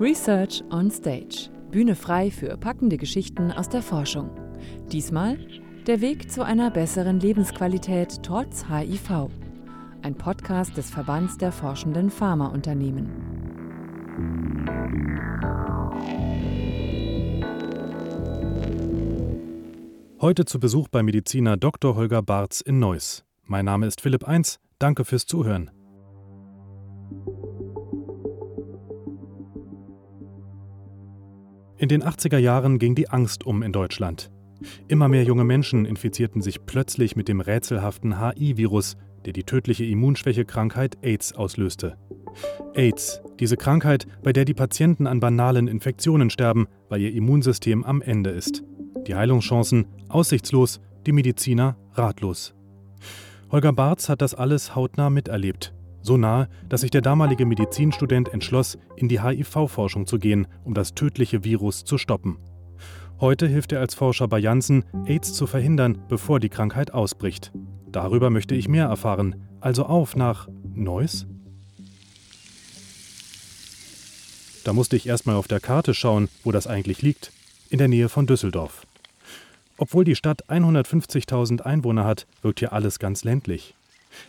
Research on Stage. Bühne frei für packende Geschichten aus der Forschung. Diesmal der Weg zu einer besseren Lebensqualität trotz HIV. Ein Podcast des Verbands der forschenden Pharmaunternehmen. Heute zu Besuch bei Mediziner Dr. Holger Barz in Neuss. Mein Name ist Philipp Eins. Danke fürs Zuhören. In den 80er Jahren ging die Angst um in Deutschland. Immer mehr junge Menschen infizierten sich plötzlich mit dem rätselhaften HI-Virus, der die tödliche Immunschwächekrankheit AIDS auslöste. AIDS, diese Krankheit, bei der die Patienten an banalen Infektionen sterben, weil ihr Immunsystem am Ende ist. Die Heilungschancen aussichtslos, die Mediziner ratlos. Holger Barz hat das alles hautnah miterlebt. So nahe, dass sich der damalige Medizinstudent entschloss, in die HIV-Forschung zu gehen, um das tödliche Virus zu stoppen. Heute hilft er als Forscher bei Janssen, AIDS zu verhindern, bevor die Krankheit ausbricht. Darüber möchte ich mehr erfahren. Also auf nach Neuss? Da musste ich erstmal auf der Karte schauen, wo das eigentlich liegt. In der Nähe von Düsseldorf. Obwohl die Stadt 150.000 Einwohner hat, wirkt hier alles ganz ländlich.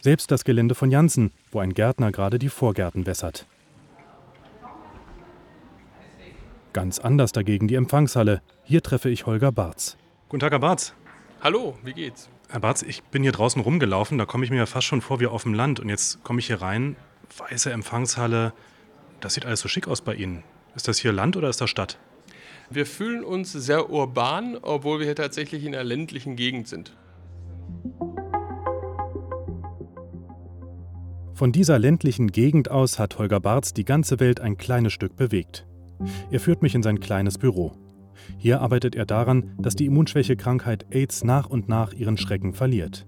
Selbst das Gelände von Janssen, wo ein Gärtner gerade die Vorgärten wässert. Ganz anders dagegen die Empfangshalle. Hier treffe ich Holger Barz. Guten Tag, Herr Barz. Hallo, wie geht's? Herr Barz, ich bin hier draußen rumgelaufen, da komme ich mir ja fast schon vor wie auf dem Land. Und jetzt komme ich hier rein, weiße Empfangshalle. Das sieht alles so schick aus bei Ihnen. Ist das hier Land oder ist das Stadt? Wir fühlen uns sehr urban, obwohl wir hier tatsächlich in einer ländlichen Gegend sind. Von dieser ländlichen Gegend aus hat Holger Barz die ganze Welt ein kleines Stück bewegt. Er führt mich in sein kleines Büro. Hier arbeitet er daran, dass die Immunschwächekrankheit AIDS nach und nach ihren Schrecken verliert.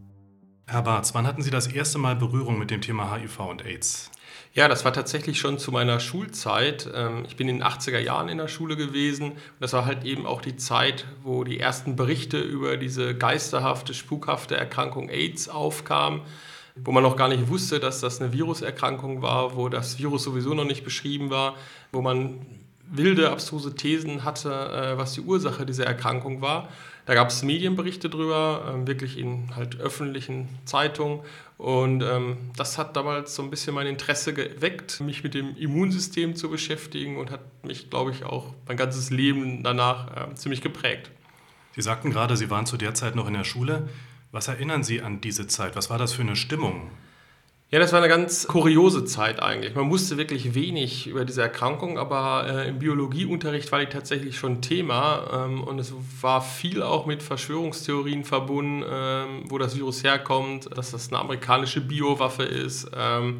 Herr Barz, wann hatten Sie das erste Mal Berührung mit dem Thema HIV und AIDS? Ja, das war tatsächlich schon zu meiner Schulzeit. Ähm, ich bin in den 80er Jahren in der Schule gewesen. Das war halt eben auch die Zeit, wo die ersten Berichte über diese geisterhafte, spukhafte Erkrankung AIDS aufkamen wo man noch gar nicht wusste, dass das eine Viruserkrankung war, wo das Virus sowieso noch nicht beschrieben war, wo man wilde, abstruse Thesen hatte, äh, was die Ursache dieser Erkrankung war. Da gab es Medienberichte drüber, ähm, wirklich in halt öffentlichen Zeitungen. Und ähm, das hat damals so ein bisschen mein Interesse geweckt, mich mit dem Immunsystem zu beschäftigen und hat mich, glaube ich, auch mein ganzes Leben danach äh, ziemlich geprägt. Sie sagten gerade, Sie waren zu der Zeit noch in der Schule. Was erinnern Sie an diese Zeit? Was war das für eine Stimmung? Ja, das war eine ganz kuriose Zeit eigentlich. Man wusste wirklich wenig über diese Erkrankung, aber äh, im Biologieunterricht war die tatsächlich schon Thema ähm, und es war viel auch mit Verschwörungstheorien verbunden, ähm, wo das Virus herkommt, dass das eine amerikanische Biowaffe ist, ähm,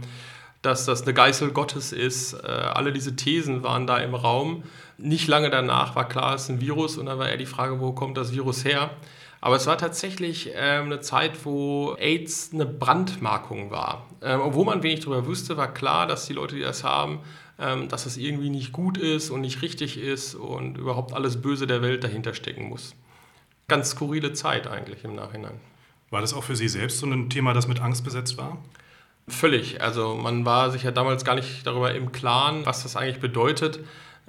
dass das eine Geißel Gottes ist. Äh, alle diese Thesen waren da im Raum. Nicht lange danach war klar, es ist ein Virus und dann war eher die Frage, wo kommt das Virus her? Aber es war tatsächlich ähm, eine Zeit, wo AIDS eine Brandmarkung war. Ähm, obwohl man wenig darüber wusste, war klar, dass die Leute, die das haben, ähm, dass das irgendwie nicht gut ist und nicht richtig ist und überhaupt alles Böse der Welt dahinter stecken muss. Ganz skurrile Zeit eigentlich im Nachhinein. War das auch für Sie selbst so ein Thema, das mit Angst besetzt war? Völlig. Also man war sich ja damals gar nicht darüber im Klaren, was das eigentlich bedeutet.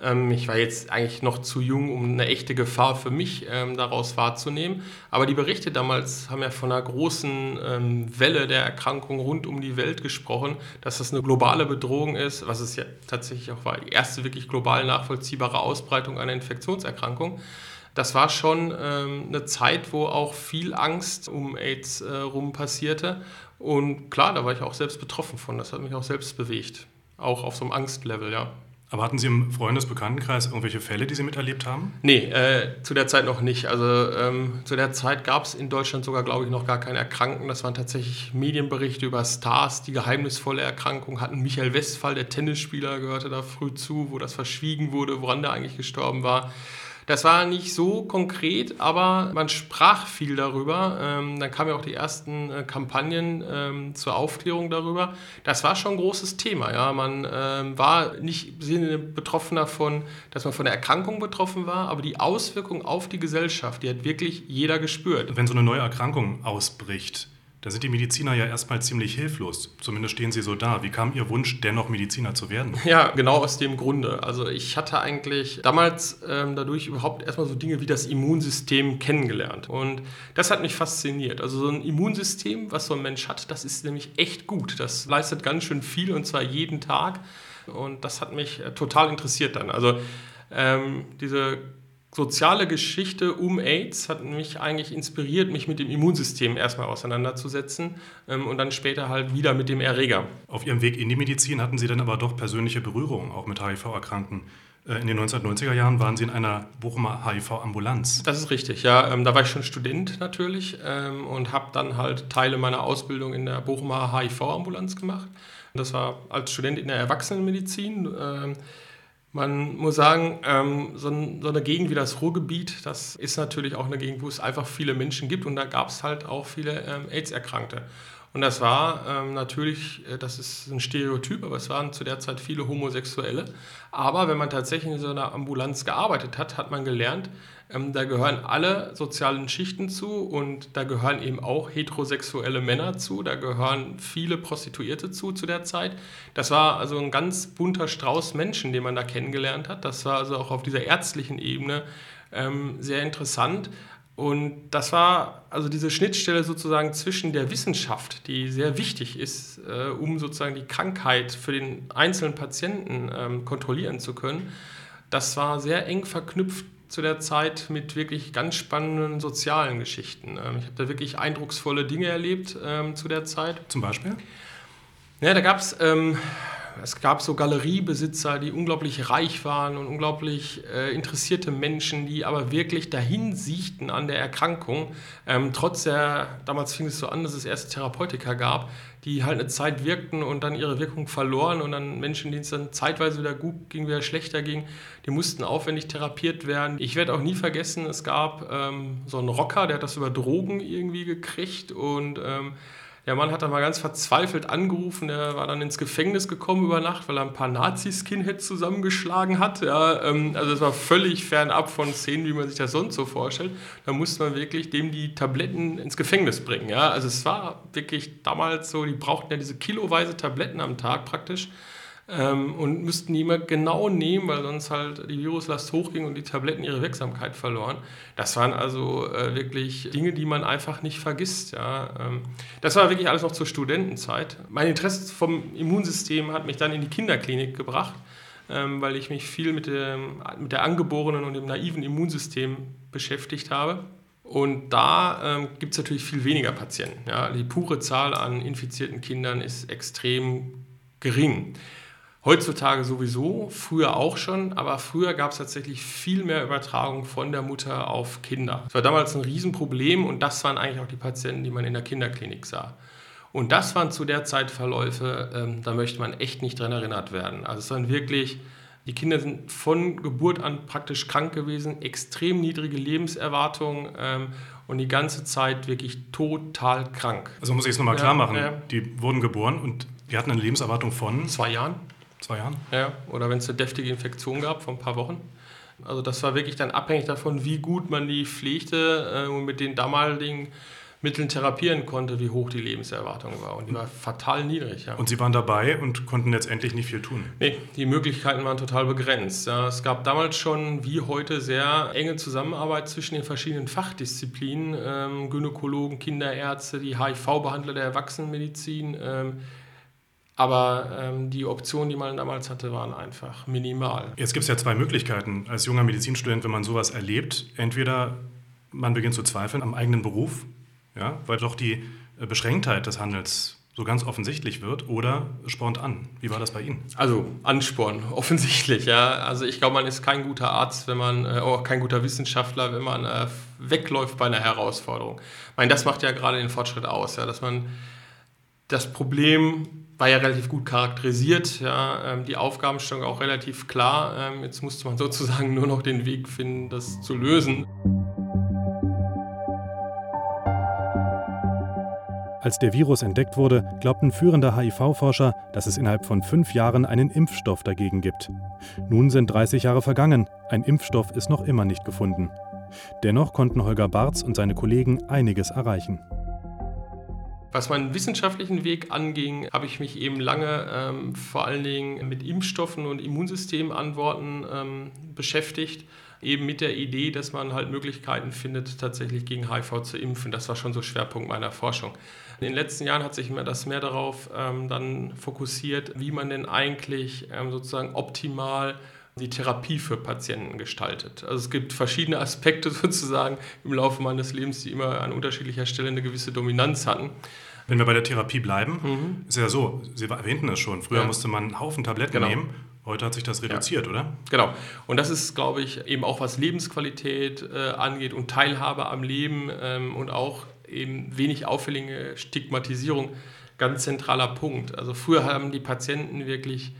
Ähm, ich war jetzt eigentlich noch zu jung, um eine echte Gefahr für mich ähm, daraus wahrzunehmen. Aber die Berichte damals haben ja von einer großen ähm, Welle der Erkrankung rund um die Welt gesprochen, dass das eine globale Bedrohung ist, was es ja tatsächlich auch war, die erste wirklich global nachvollziehbare Ausbreitung einer Infektionserkrankung. Das war schon ähm, eine Zeit, wo auch viel Angst um AIDS äh, rum passierte. Und klar, da war ich auch selbst betroffen von. Das hat mich auch selbst bewegt. Auch auf so einem Angstlevel, ja. Aber hatten Sie im Freundesbekanntenkreis irgendwelche Fälle, die Sie miterlebt haben? Nee, äh, zu der Zeit noch nicht. Also ähm, zu der Zeit gab es in Deutschland sogar, glaube ich, noch gar keine Erkrankten. Das waren tatsächlich Medienberichte über Stars, die geheimnisvolle Erkrankung hatten. Michael Westphal, der Tennisspieler, gehörte da früh zu, wo das verschwiegen wurde, woran der eigentlich gestorben war. Das war nicht so konkret, aber man sprach viel darüber. Ähm, dann kamen ja auch die ersten äh, Kampagnen ähm, zur Aufklärung darüber. Das war schon ein großes Thema. Ja. Man ähm, war nicht betroffen davon, dass man von der Erkrankung betroffen war, aber die Auswirkungen auf die Gesellschaft, die hat wirklich jeder gespürt. Wenn so eine neue Erkrankung ausbricht, Da sind die Mediziner ja erstmal ziemlich hilflos. Zumindest stehen sie so da. Wie kam Ihr Wunsch, dennoch Mediziner zu werden? Ja, genau aus dem Grunde. Also ich hatte eigentlich damals ähm, dadurch überhaupt erstmal so Dinge wie das Immunsystem kennengelernt. Und das hat mich fasziniert. Also so ein Immunsystem, was so ein Mensch hat, das ist nämlich echt gut. Das leistet ganz schön viel und zwar jeden Tag. Und das hat mich äh, total interessiert dann. Also ähm, diese soziale Geschichte um AIDS hat mich eigentlich inspiriert, mich mit dem Immunsystem erstmal auseinanderzusetzen ähm, und dann später halt wieder mit dem Erreger. Auf Ihrem Weg in die Medizin hatten Sie dann aber doch persönliche Berührungen auch mit HIV-Erkrankten. Äh, in den 1990er Jahren waren Sie in einer Bochumer HIV-Ambulanz. Das ist richtig, ja. Ähm, da war ich schon Student natürlich ähm, und habe dann halt Teile meiner Ausbildung in der Bochumer HIV-Ambulanz gemacht. Das war als Student in der Erwachsenenmedizin. Man muss sagen, ähm, so, eine Gegend wie das Ruhrgebiet, das ist natürlich auch eine Gegend, wo es einfach viele Menschen gibt und da gab es halt auch viele ähm, AIDS-Erkrankte. Und das war ähm, natürlich, äh, das ist ein Stereotyp, aber es waren zu der Zeit viele Homosexuelle. Aber wenn man tatsächlich in so einer Ambulanz gearbeitet hat, hat man gelernt, ähm, da gehören alle sozialen Schichten zu und da gehören eben auch heterosexuelle Männer zu, da gehören viele Prostituierte zu zu der Zeit. Das war also ein ganz bunter Strauß Menschen, den man da kennengelernt hat. Das war also auch auf dieser ärztlichen Ebene ähm, sehr interessant. Und das war also diese Schnittstelle sozusagen zwischen der Wissenschaft, die sehr wichtig ist, äh, um sozusagen die Krankheit für den einzelnen Patienten ähm, kontrollieren zu können. Das war sehr eng verknüpft zu der Zeit mit wirklich ganz spannenden sozialen Geschichten. Ähm, ich habe da wirklich eindrucksvolle Dinge erlebt ähm, zu der Zeit. Zum Beispiel? Ja, da gab es ähm, es gab so Galeriebesitzer, die unglaublich reich waren und unglaublich äh, interessierte Menschen, die aber wirklich dahin siechten an der Erkrankung. Ähm, trotz der, damals fing es so an, dass es erste Therapeutika gab, die halt eine Zeit wirkten und dann ihre Wirkung verloren und dann Menschen, denen es dann zeitweise wieder gut ging, wieder schlechter ging, die mussten aufwendig therapiert werden. Ich werde auch nie vergessen, es gab ähm, so einen Rocker, der hat das über Drogen irgendwie gekriegt und ähm, der Mann hat dann mal ganz verzweifelt angerufen, er war dann ins Gefängnis gekommen über Nacht, weil er ein paar Nazi-Skinheads zusammengeschlagen hat. Ja, ähm, also es war völlig fernab von Szenen, wie man sich das sonst so vorstellt. Da musste man wirklich dem die Tabletten ins Gefängnis bringen. Ja. Also es war wirklich damals so, die brauchten ja diese kiloweise Tabletten am Tag praktisch ähm, und müssten die immer genau nehmen, weil sonst halt die Viruslast hochging und die Tabletten ihre Wirksamkeit verloren. Das waren also äh, wirklich Dinge, die man einfach nicht vergisst. Ja. Ähm, das war wirklich alles noch zur Studentenzeit. Mein Interesse vom Immunsystem hat mich dann in die Kinderklinik gebracht, ähm, weil ich mich viel mit, dem, mit der angeborenen und dem naiven Immunsystem beschäftigt habe. Und da ähm, gibt es natürlich viel weniger Patienten. Ja. Die pure Zahl an infizierten Kindern ist extrem gering. Heutzutage sowieso, früher auch schon, aber früher gab es tatsächlich viel mehr Übertragung von der Mutter auf Kinder. Das war damals ein Riesenproblem und das waren eigentlich auch die Patienten, die man in der Kinderklinik sah. Und das waren zu der Zeit Verläufe, ähm, da möchte man echt nicht dran erinnert werden. Also es waren wirklich, die Kinder sind von Geburt an praktisch krank gewesen, extrem niedrige Lebenserwartung ähm, und die ganze Zeit wirklich total krank. Also muss ich es nochmal ja, klar machen, ja. die wurden geboren und die hatten eine Lebenserwartung von? Zwei Jahren. Zwei Jahren? Ja, oder wenn es eine deftige Infektion gab vor ein paar Wochen. Also das war wirklich dann abhängig davon, wie gut man die pflegte äh, und mit den damaligen Mitteln therapieren konnte, wie hoch die Lebenserwartung war. Und die war fatal niedrig. Ja. Und Sie waren dabei und konnten letztendlich nicht viel tun? Nee, die Möglichkeiten waren total begrenzt. Es gab damals schon, wie heute, sehr enge Zusammenarbeit zwischen den verschiedenen Fachdisziplinen, ähm, Gynäkologen, Kinderärzte, die HIV-Behandler der Erwachsenenmedizin, ähm, aber ähm, die Optionen, die man damals hatte, waren einfach minimal. Jetzt gibt es ja zwei Möglichkeiten als junger Medizinstudent, wenn man sowas erlebt. Entweder man beginnt zu zweifeln am eigenen Beruf, ja, weil doch die äh, Beschränktheit des Handels so ganz offensichtlich wird, oder spornt an. Wie war das bei Ihnen? Also Ansporn, offensichtlich, ja. Also ich glaube, man ist kein guter Arzt, wenn man, äh, auch kein guter Wissenschaftler, wenn man äh, wegläuft bei einer Herausforderung. Ich meine, das macht ja gerade den Fortschritt aus, ja, dass man das Problem war ja relativ gut charakterisiert, ja, ähm, die Aufgabenstellung auch relativ klar. Ähm, jetzt musste man sozusagen nur noch den Weg finden, das zu lösen. Als der Virus entdeckt wurde, glaubten führende HIV-Forscher, dass es innerhalb von fünf Jahren einen Impfstoff dagegen gibt. Nun sind 30 Jahre vergangen, ein Impfstoff ist noch immer nicht gefunden. Dennoch konnten Holger Barz und seine Kollegen einiges erreichen. Was meinen wissenschaftlichen Weg anging, habe ich mich eben lange ähm, vor allen Dingen mit Impfstoffen und Immunsystemantworten ähm, beschäftigt. Eben mit der Idee, dass man halt Möglichkeiten findet, tatsächlich gegen HIV zu impfen. Das war schon so Schwerpunkt meiner Forschung. In den letzten Jahren hat sich mir das mehr darauf ähm, dann fokussiert, wie man denn eigentlich ähm, sozusagen optimal die Therapie für Patienten gestaltet. Also es gibt verschiedene Aspekte sozusagen im Laufe meines Lebens, die immer an unterschiedlicher Stelle eine gewisse Dominanz hatten. Wenn wir bei der Therapie bleiben, mhm. ist ja so, Sie erwähnten es schon, früher ja. musste man einen Haufen Tabletten genau. nehmen. Heute hat sich das reduziert, ja. oder? Genau. Und das ist, glaube ich, eben auch was Lebensqualität äh, angeht und Teilhabe am Leben ähm, und auch eben wenig auffällige Stigmatisierung ganz zentraler Punkt. Also früher haben die Patienten wirklich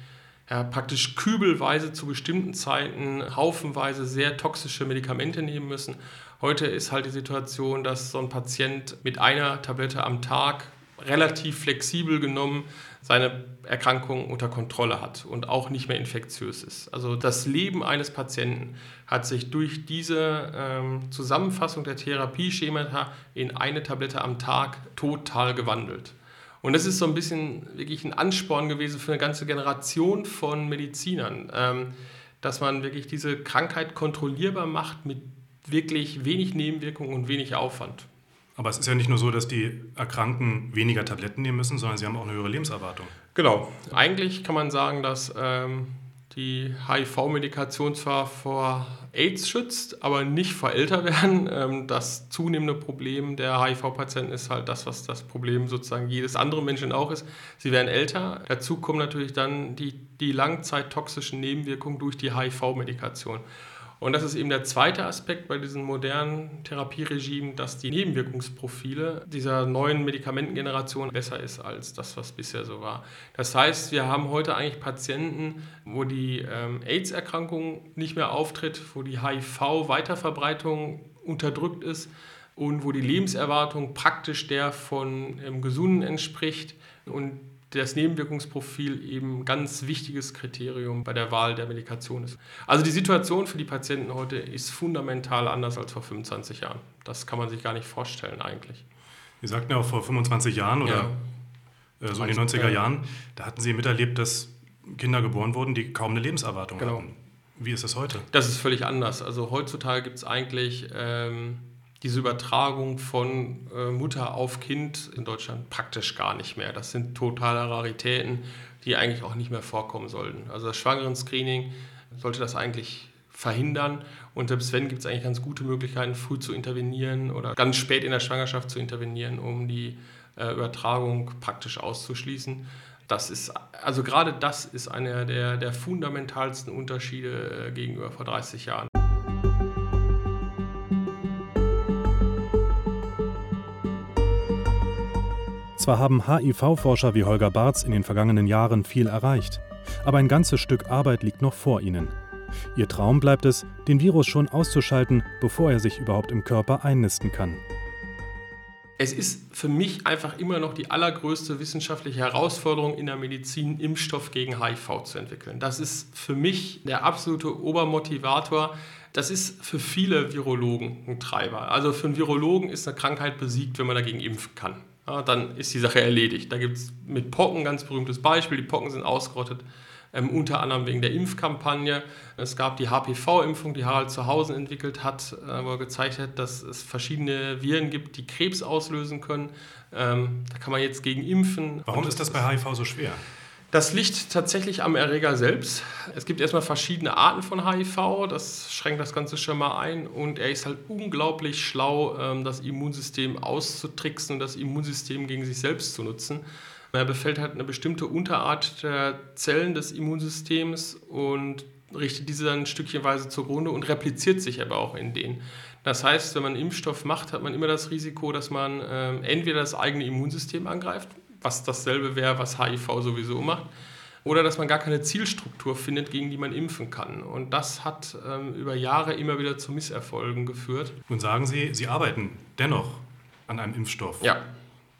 praktisch kübelweise zu bestimmten Zeiten haufenweise sehr toxische Medikamente nehmen müssen. Heute ist halt die Situation, dass so ein Patient mit einer Tablette am Tag relativ flexibel genommen seine Erkrankung unter Kontrolle hat und auch nicht mehr infektiös ist. Also das Leben eines Patienten hat sich durch diese ähm, Zusammenfassung der Therapieschemata in eine Tablette am Tag total gewandelt. Und das ist so ein bisschen wirklich ein Ansporn gewesen für eine ganze Generation von Medizinern, ähm, dass man wirklich diese Krankheit kontrollierbar macht mit wirklich wenig Nebenwirkungen und wenig Aufwand. Aber es ist ja nicht nur so, dass die Erkrankten weniger Tabletten nehmen müssen, sondern sie haben auch eine höhere Lebenserwartung. Genau. Eigentlich kann man sagen, dass ähm, die HIV-Medikation zwar vor AIDS schützt, aber nicht vor Älterwerden. Ähm, das zunehmende Problem der HIV-Patienten ist halt das, was das Problem sozusagen jedes andere Menschen auch ist. Sie werden älter. Dazu kommen natürlich dann die, die langzeittoxischen Nebenwirkungen durch die HIV-Medikation. Und das ist eben der zweite Aspekt bei diesem modernen Therapieregime, dass die Nebenwirkungsprofile dieser neuen Medikamentengeneration besser ist als das, was bisher so war. Das heißt, wir haben heute eigentlich Patienten, wo die ähm, AIDS-Erkrankung nicht mehr auftritt, wo die HIV-Weiterverbreitung unterdrückt ist und wo die Lebenserwartung praktisch der von ähm, Gesunden entspricht und das Nebenwirkungsprofil eben ein ganz wichtiges Kriterium bei der Wahl der Medikation ist. Also die Situation für die Patienten heute ist fundamental anders als vor 25 Jahren. Das kann man sich gar nicht vorstellen eigentlich. Sie sagten ja auch vor 25 Jahren oder ja. Äh, so in den 90er Jahren, da hatten Sie miterlebt, dass Kinder geboren wurden, die kaum eine Lebenserwartung genau. hatten. Wie ist das heute? Das ist völlig anders. Also heutzutage gibt es eigentlich... Ähm, diese Übertragung von äh, Mutter auf Kind in Deutschland praktisch gar nicht mehr. Das sind totale Raritäten, die eigentlich auch nicht mehr vorkommen sollten. Also das Schwangeren-Screening sollte das eigentlich verhindern. Und selbst wenn, gibt es eigentlich ganz gute Möglichkeiten, früh zu intervenieren oder ganz spät in der Schwangerschaft zu intervenieren, um die äh, Übertragung praktisch auszuschließen. Das ist, also gerade das ist einer der, der fundamentalsten Unterschiede äh, gegenüber vor 30 Jahren. Zwar haben HIV-Forscher wie Holger Barz in den vergangenen Jahren viel erreicht, aber ein ganzes Stück Arbeit liegt noch vor ihnen. Ihr Traum bleibt es, den Virus schon auszuschalten, bevor er sich überhaupt im Körper einnisten kann. Es ist für mich einfach immer noch die allergrößte wissenschaftliche Herausforderung in der Medizin, Impfstoff gegen HIV zu entwickeln. Das ist für mich der absolute Obermotivator. Das ist für viele Virologen ein Treiber. Also für einen Virologen ist eine Krankheit besiegt, wenn man dagegen impfen kann ja, dann ist die Sache erledigt. Da gibt es mit Pocken ein ganz berühmtes Beispiel. Die Pocken sind ausgerottet, ähm, unter anderem wegen der Impfkampagne. Es gab die HPV-Impfung, die Harald Zuhausen entwickelt hat, äh, wo er gezeigt hat, dass es verschiedene Viren gibt, die Krebs auslösen können. Ähm, da kann man jetzt gegen impfen. Warum ist das bei HIV so schwer? Das liegt tatsächlich am Erreger selbst. Es gibt erstmal verschiedene Arten von HIV, das schränkt das Ganze schon mal ein. Und er ist halt unglaublich schlau, ähm, das Immunsystem auszutricksen und das Immunsystem gegen sich selbst zu nutzen. Er befällt halt eine bestimmte Unterart der Zellen des Immunsystems und richtet diese dann stückchenweise zugrunde und repliziert sich aber auch in denen. Das heißt, wenn man Impfstoff macht, hat man immer das Risiko, dass man ähm, entweder das eigene Immunsystem angreift, was dasselbe wäre, was HIV sowieso macht. Oder dass man gar keine Zielstruktur findet, gegen die man impfen kann. Und das hat ähm, über Jahre immer wieder zu Misserfolgen geführt. Und sagen Sie, Sie arbeiten dennoch an einem Impfstoff ja.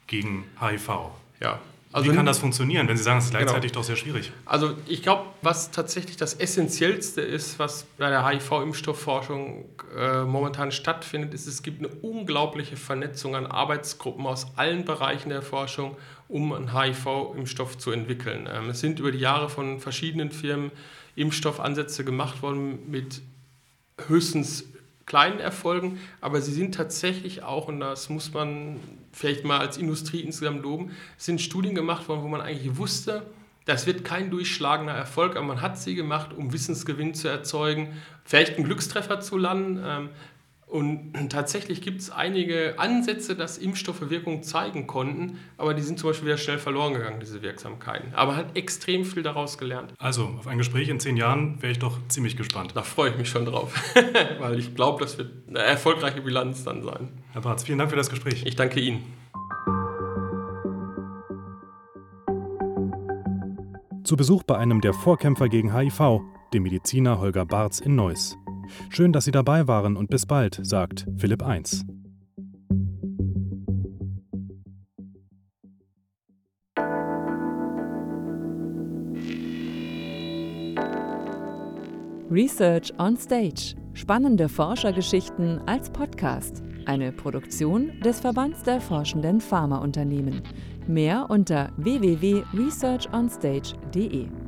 gegen HIV. Ja, Also Wie kann das funktionieren, wenn Sie sagen, es ist genau. gleichzeitig genau. doch sehr schwierig? Also ich glaube, was tatsächlich das Essentiellste ist, was bei der HIV-Impfstoffforschung äh, momentan stattfindet, ist, es gibt eine unglaubliche Vernetzung an Arbeitsgruppen aus allen Bereichen der Forschung, um einen HIV-Impfstoff zu entwickeln. Ähm, es sind über die Jahre von verschiedenen Firmen Impfstoffansätze gemacht worden mit höchstens kleinen Erfolgen, aber sie sind tatsächlich auch, und das muss man vielleicht mal als Industrie insgesamt loben, sind Studien gemacht worden, wo man eigentlich wusste, das wird kein durchschlagender Erfolg, aber man hat sie gemacht, um Wissensgewinn zu erzeugen, vielleicht einen Glückstreffer zu landen. Und tatsächlich gibt es einige Ansätze, dass Impfstoffe Wirkung zeigen konnten, aber die sind zum Beispiel wieder schnell verloren gegangen, diese Wirksamkeiten. Aber man hat extrem viel daraus gelernt. Also, auf ein Gespräch in zehn Jahren wäre ich doch ziemlich gespannt. Da freue ich mich schon drauf, weil ich glaube, das wird eine erfolgreiche Bilanz dann sein. Herr Barz, vielen Dank für das Gespräch. Ich danke Ihnen. Zu Besuch bei einem der Vorkämpfer gegen HIV, dem Mediziner Holger Barz in Neuss. Schön, dass Sie dabei waren und bis bald, sagt Philipp 1. Research on Stage. Spannende Forschergeschichten als Podcast. Eine Produktion des Verbands der forschenden Pharmaunternehmen. Mehr unter www.researchonstage.de.